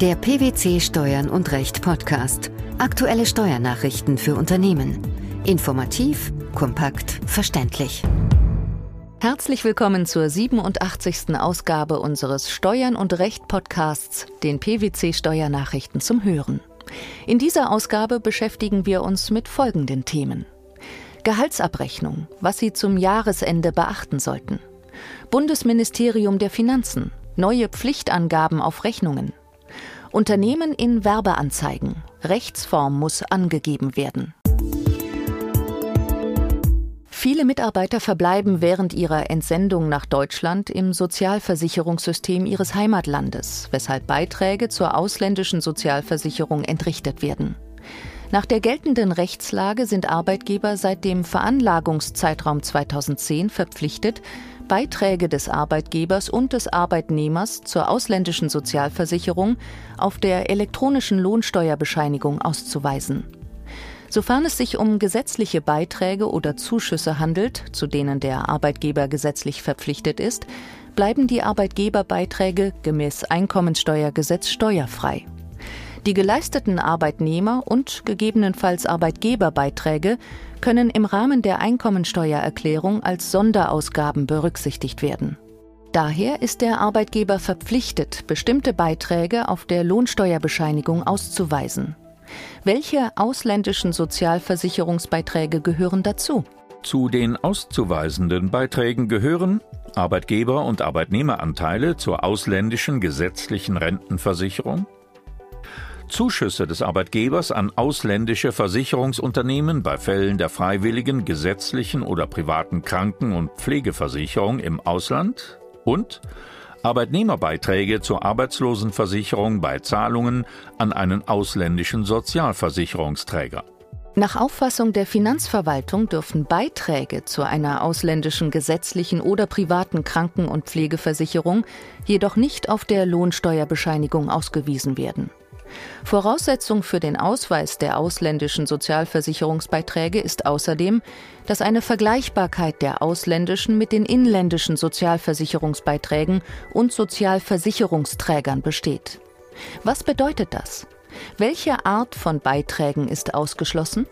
Der PwC Steuern und Recht Podcast. Aktuelle Steuernachrichten für Unternehmen. Informativ, kompakt, verständlich. Herzlich willkommen zur 87. Ausgabe unseres Steuern und Recht Podcasts, den PwC Steuernachrichten zum Hören. In dieser Ausgabe beschäftigen wir uns mit folgenden Themen. Gehaltsabrechnung, was Sie zum Jahresende beachten sollten. Bundesministerium der Finanzen, neue Pflichtangaben auf Rechnungen. Unternehmen in Werbeanzeigen. Rechtsform muss angegeben werden. Viele Mitarbeiter verbleiben während ihrer Entsendung nach Deutschland im Sozialversicherungssystem ihres Heimatlandes, weshalb Beiträge zur ausländischen Sozialversicherung entrichtet werden. Nach der geltenden Rechtslage sind Arbeitgeber seit dem Veranlagungszeitraum 2010 verpflichtet, Beiträge des Arbeitgebers und des Arbeitnehmers zur ausländischen Sozialversicherung auf der elektronischen Lohnsteuerbescheinigung auszuweisen. Sofern es sich um gesetzliche Beiträge oder Zuschüsse handelt, zu denen der Arbeitgeber gesetzlich verpflichtet ist, bleiben die Arbeitgeberbeiträge gemäß Einkommensteuergesetz steuerfrei. Die geleisteten Arbeitnehmer und gegebenenfalls Arbeitgeberbeiträge können im Rahmen der Einkommensteuererklärung als Sonderausgaben berücksichtigt werden. Daher ist der Arbeitgeber verpflichtet, bestimmte Beiträge auf der Lohnsteuerbescheinigung auszuweisen. Welche ausländischen Sozialversicherungsbeiträge gehören dazu? Zu den auszuweisenden Beiträgen gehören Arbeitgeber- und Arbeitnehmeranteile zur ausländischen gesetzlichen Rentenversicherung, Zuschüsse des Arbeitgebers an ausländische Versicherungsunternehmen bei Fällen der freiwilligen, gesetzlichen oder privaten Kranken- und Pflegeversicherung im Ausland und Arbeitnehmerbeiträge zur Arbeitslosenversicherung bei Zahlungen an einen ausländischen Sozialversicherungsträger. Nach Auffassung der Finanzverwaltung dürfen Beiträge zu einer ausländischen gesetzlichen oder privaten Kranken- und Pflegeversicherung jedoch nicht auf der Lohnsteuerbescheinigung ausgewiesen werden. Voraussetzung für den Ausweis der ausländischen Sozialversicherungsbeiträge ist außerdem, dass eine Vergleichbarkeit der ausländischen mit den inländischen Sozialversicherungsbeiträgen und Sozialversicherungsträgern besteht. Was bedeutet das? Welche Art von Beiträgen ist ausgeschlossen?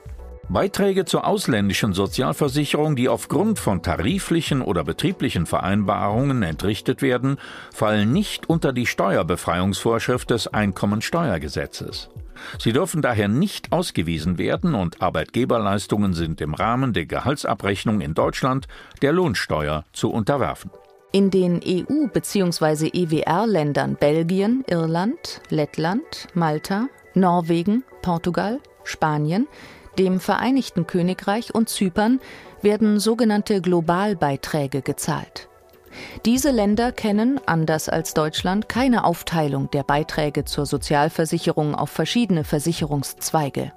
Beiträge zur ausländischen Sozialversicherung, die aufgrund von tariflichen oder betrieblichen Vereinbarungen entrichtet werden, fallen nicht unter die Steuerbefreiungsvorschrift des Einkommensteuergesetzes. Sie dürfen daher nicht ausgewiesen werden und Arbeitgeberleistungen sind im Rahmen der Gehaltsabrechnung in Deutschland der Lohnsteuer zu unterwerfen. In den EU- bzw. EWR-Ländern Belgien, Irland, Lettland, Malta, Norwegen, Portugal, Spanien dem Vereinigten Königreich und Zypern werden sogenannte Globalbeiträge gezahlt. Diese Länder kennen, anders als Deutschland, keine Aufteilung der Beiträge zur Sozialversicherung auf verschiedene Versicherungszweige.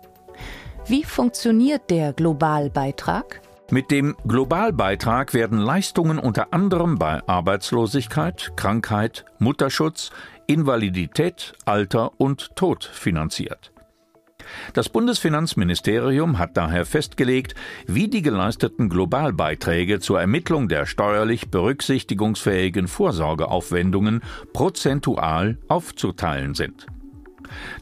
Wie funktioniert der Globalbeitrag? Mit dem Globalbeitrag werden Leistungen unter anderem bei Arbeitslosigkeit, Krankheit, Mutterschutz, Invalidität, Alter und Tod finanziert. Das Bundesfinanzministerium hat daher festgelegt, wie die geleisteten Globalbeiträge zur Ermittlung der steuerlich berücksichtigungsfähigen Vorsorgeaufwendungen prozentual aufzuteilen sind.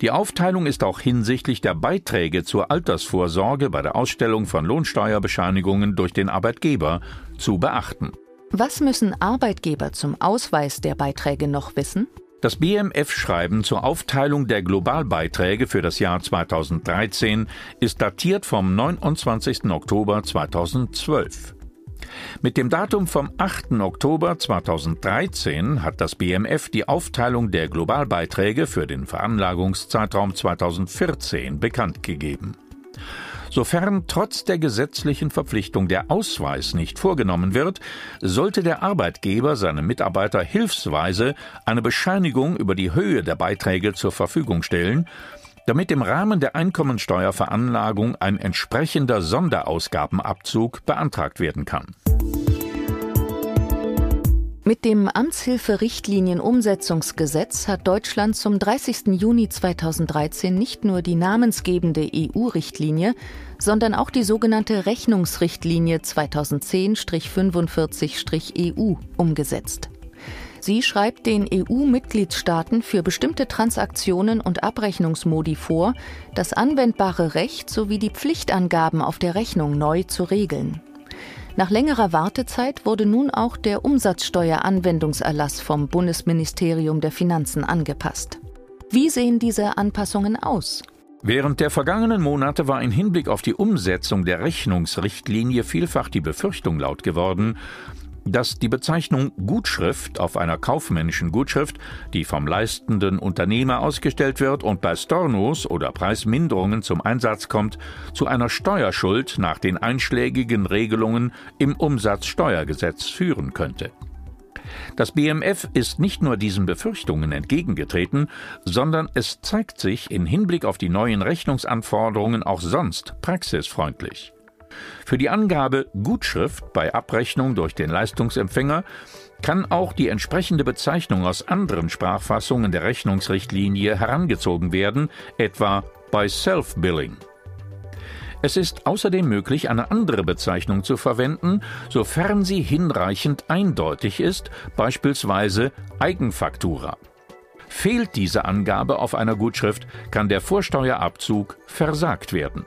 Die Aufteilung ist auch hinsichtlich der Beiträge zur Altersvorsorge bei der Ausstellung von Lohnsteuerbescheinigungen durch den Arbeitgeber zu beachten. Was müssen Arbeitgeber zum Ausweis der Beiträge noch wissen? Das BMF-Schreiben zur Aufteilung der Globalbeiträge für das Jahr 2013 ist datiert vom 29. Oktober 2012. Mit dem Datum vom 8. Oktober 2013 hat das BMF die Aufteilung der Globalbeiträge für den Veranlagungszeitraum 2014 bekannt gegeben. Sofern trotz der gesetzlichen Verpflichtung der Ausweis nicht vorgenommen wird, sollte der Arbeitgeber seinem Mitarbeiter hilfsweise eine Bescheinigung über die Höhe der Beiträge zur Verfügung stellen, damit im Rahmen der Einkommensteuerveranlagung ein entsprechender Sonderausgabenabzug beantragt werden kann. Mit dem Amtshilferichtlinienumsetzungsgesetz hat Deutschland zum 30. Juni 2013 nicht nur die namensgebende EU-Richtlinie, sondern auch die sogenannte Rechnungsrichtlinie 2010-45-EU umgesetzt. Sie schreibt den EU-Mitgliedstaaten für bestimmte Transaktionen und Abrechnungsmodi vor, das anwendbare Recht sowie die Pflichtangaben auf der Rechnung neu zu regeln. Nach längerer Wartezeit wurde nun auch der Umsatzsteueranwendungserlass vom Bundesministerium der Finanzen angepasst. Wie sehen diese Anpassungen aus? Während der vergangenen Monate war im Hinblick auf die Umsetzung der Rechnungsrichtlinie vielfach die Befürchtung laut geworden, dass die Bezeichnung Gutschrift auf einer kaufmännischen Gutschrift, die vom leistenden Unternehmer ausgestellt wird und bei Stornos oder Preisminderungen zum Einsatz kommt, zu einer Steuerschuld nach den einschlägigen Regelungen im Umsatzsteuergesetz führen könnte. Das BMF ist nicht nur diesen Befürchtungen entgegengetreten, sondern es zeigt sich in Hinblick auf die neuen Rechnungsanforderungen auch sonst praxisfreundlich. Für die Angabe Gutschrift bei Abrechnung durch den Leistungsempfänger kann auch die entsprechende Bezeichnung aus anderen Sprachfassungen der Rechnungsrichtlinie herangezogen werden, etwa bei Self-Billing. Es ist außerdem möglich, eine andere Bezeichnung zu verwenden, sofern sie hinreichend eindeutig ist, beispielsweise Eigenfaktura. Fehlt diese Angabe auf einer Gutschrift, kann der Vorsteuerabzug versagt werden.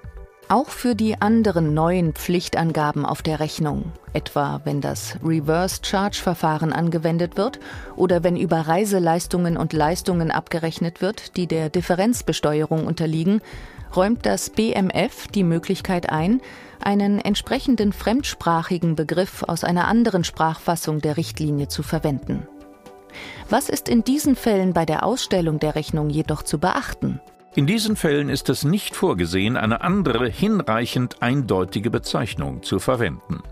Auch für die anderen neuen Pflichtangaben auf der Rechnung, etwa wenn das Reverse Charge Verfahren angewendet wird oder wenn über Reiseleistungen und Leistungen abgerechnet wird, die der Differenzbesteuerung unterliegen, räumt das BMF die Möglichkeit ein, einen entsprechenden fremdsprachigen Begriff aus einer anderen Sprachfassung der Richtlinie zu verwenden. Was ist in diesen Fällen bei der Ausstellung der Rechnung jedoch zu beachten? In diesen Fällen ist es nicht vorgesehen, eine andere hinreichend eindeutige Bezeichnung zu verwenden.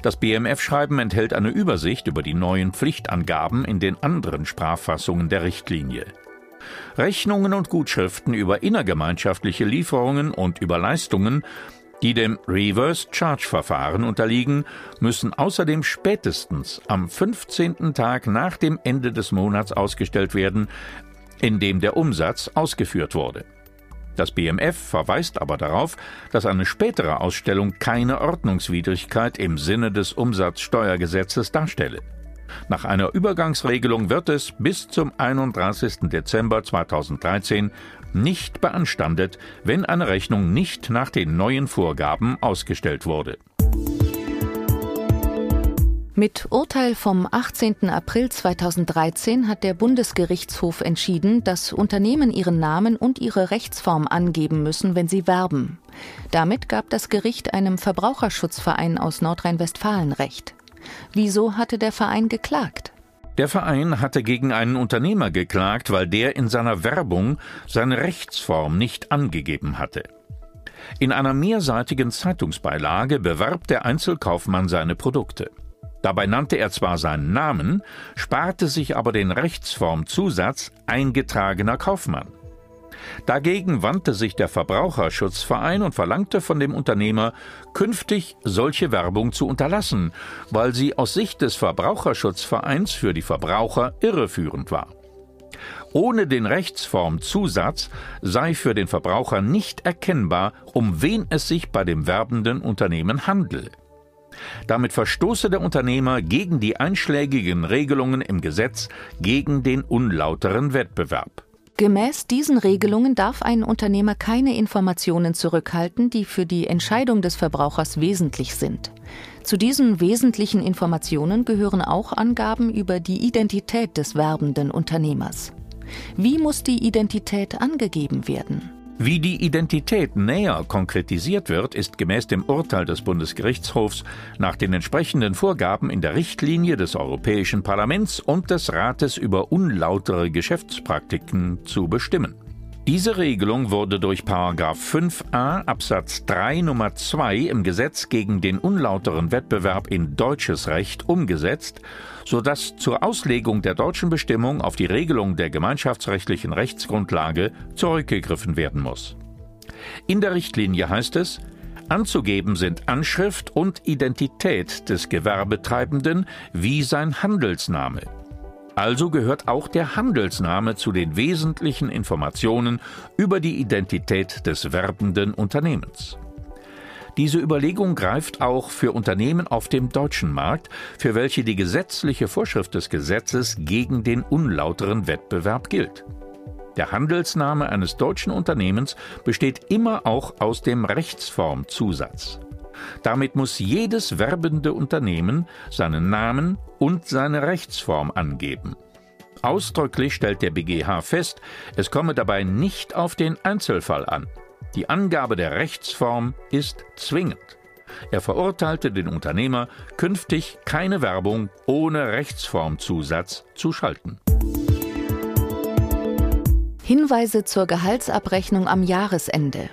Das BMF-Schreiben enthält eine Übersicht über die neuen Pflichtangaben in den anderen Sprachfassungen der Richtlinie. Rechnungen und Gutschriften über innergemeinschaftliche Lieferungen und über Leistungen, die dem Reverse Charge Verfahren unterliegen, müssen außerdem spätestens am 15. Tag nach dem Ende des Monats ausgestellt werden, in dem der Umsatz ausgeführt wurde. Das BMF verweist aber darauf, dass eine spätere Ausstellung keine Ordnungswidrigkeit im Sinne des Umsatzsteuergesetzes darstelle. Nach einer Übergangsregelung wird es bis zum 31. Dezember 2013 nicht beanstandet, wenn eine Rechnung nicht nach den neuen Vorgaben ausgestellt wurde. Mit Urteil vom 18. April 2013 hat der Bundesgerichtshof entschieden, dass Unternehmen ihren Namen und ihre Rechtsform angeben müssen, wenn sie werben. Damit gab das Gericht einem Verbraucherschutzverein aus Nordrhein-Westfalen Recht. Wieso hatte der Verein geklagt? Der Verein hatte gegen einen Unternehmer geklagt, weil der in seiner Werbung seine Rechtsform nicht angegeben hatte. In einer mehrseitigen Zeitungsbeilage bewarb der Einzelkaufmann seine Produkte. Dabei nannte er zwar seinen Namen, sparte sich aber den Rechtsformzusatz eingetragener Kaufmann. Dagegen wandte sich der Verbraucherschutzverein und verlangte von dem Unternehmer, künftig solche Werbung zu unterlassen, weil sie aus Sicht des Verbraucherschutzvereins für die Verbraucher irreführend war. Ohne den Rechtsformzusatz sei für den Verbraucher nicht erkennbar, um wen es sich bei dem werbenden Unternehmen handele. Damit verstoße der Unternehmer gegen die einschlägigen Regelungen im Gesetz gegen den unlauteren Wettbewerb. Gemäß diesen Regelungen darf ein Unternehmer keine Informationen zurückhalten, die für die Entscheidung des Verbrauchers wesentlich sind. Zu diesen wesentlichen Informationen gehören auch Angaben über die Identität des werbenden Unternehmers. Wie muss die Identität angegeben werden? Wie die Identität näher konkretisiert wird, ist gemäß dem Urteil des Bundesgerichtshofs nach den entsprechenden Vorgaben in der Richtlinie des Europäischen Parlaments und des Rates über unlautere Geschäftspraktiken zu bestimmen. Diese Regelung wurde durch 5a Absatz 3 Nummer 2 im Gesetz gegen den unlauteren Wettbewerb in deutsches Recht umgesetzt, sodass zur Auslegung der deutschen Bestimmung auf die Regelung der gemeinschaftsrechtlichen Rechtsgrundlage zurückgegriffen werden muss. In der Richtlinie heißt es, Anzugeben sind Anschrift und Identität des Gewerbetreibenden wie sein Handelsname. Also gehört auch der Handelsname zu den wesentlichen Informationen über die Identität des werbenden Unternehmens. Diese Überlegung greift auch für Unternehmen auf dem deutschen Markt, für welche die gesetzliche Vorschrift des Gesetzes gegen den unlauteren Wettbewerb gilt. Der Handelsname eines deutschen Unternehmens besteht immer auch aus dem Rechtsformzusatz. Damit muss jedes werbende Unternehmen seinen Namen und seine Rechtsform angeben. Ausdrücklich stellt der BGH fest, es komme dabei nicht auf den Einzelfall an. Die Angabe der Rechtsform ist zwingend. Er verurteilte den Unternehmer, künftig keine Werbung ohne Rechtsformzusatz zu schalten. Hinweise zur Gehaltsabrechnung am Jahresende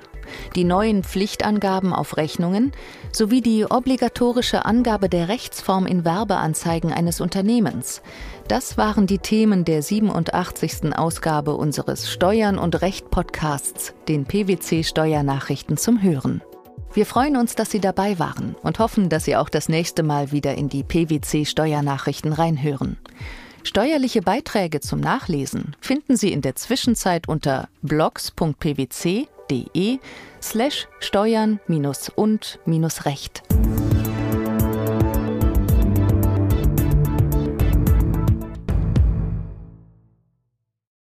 die neuen Pflichtangaben auf Rechnungen sowie die obligatorische Angabe der Rechtsform in Werbeanzeigen eines Unternehmens. Das waren die Themen der 87. Ausgabe unseres Steuern und Recht Podcasts, den PwC Steuernachrichten zum Hören. Wir freuen uns, dass Sie dabei waren und hoffen, dass Sie auch das nächste Mal wieder in die PwC Steuernachrichten reinhören. Steuerliche Beiträge zum Nachlesen finden Sie in der Zwischenzeit unter blogs.pwc.de slash steuern und recht.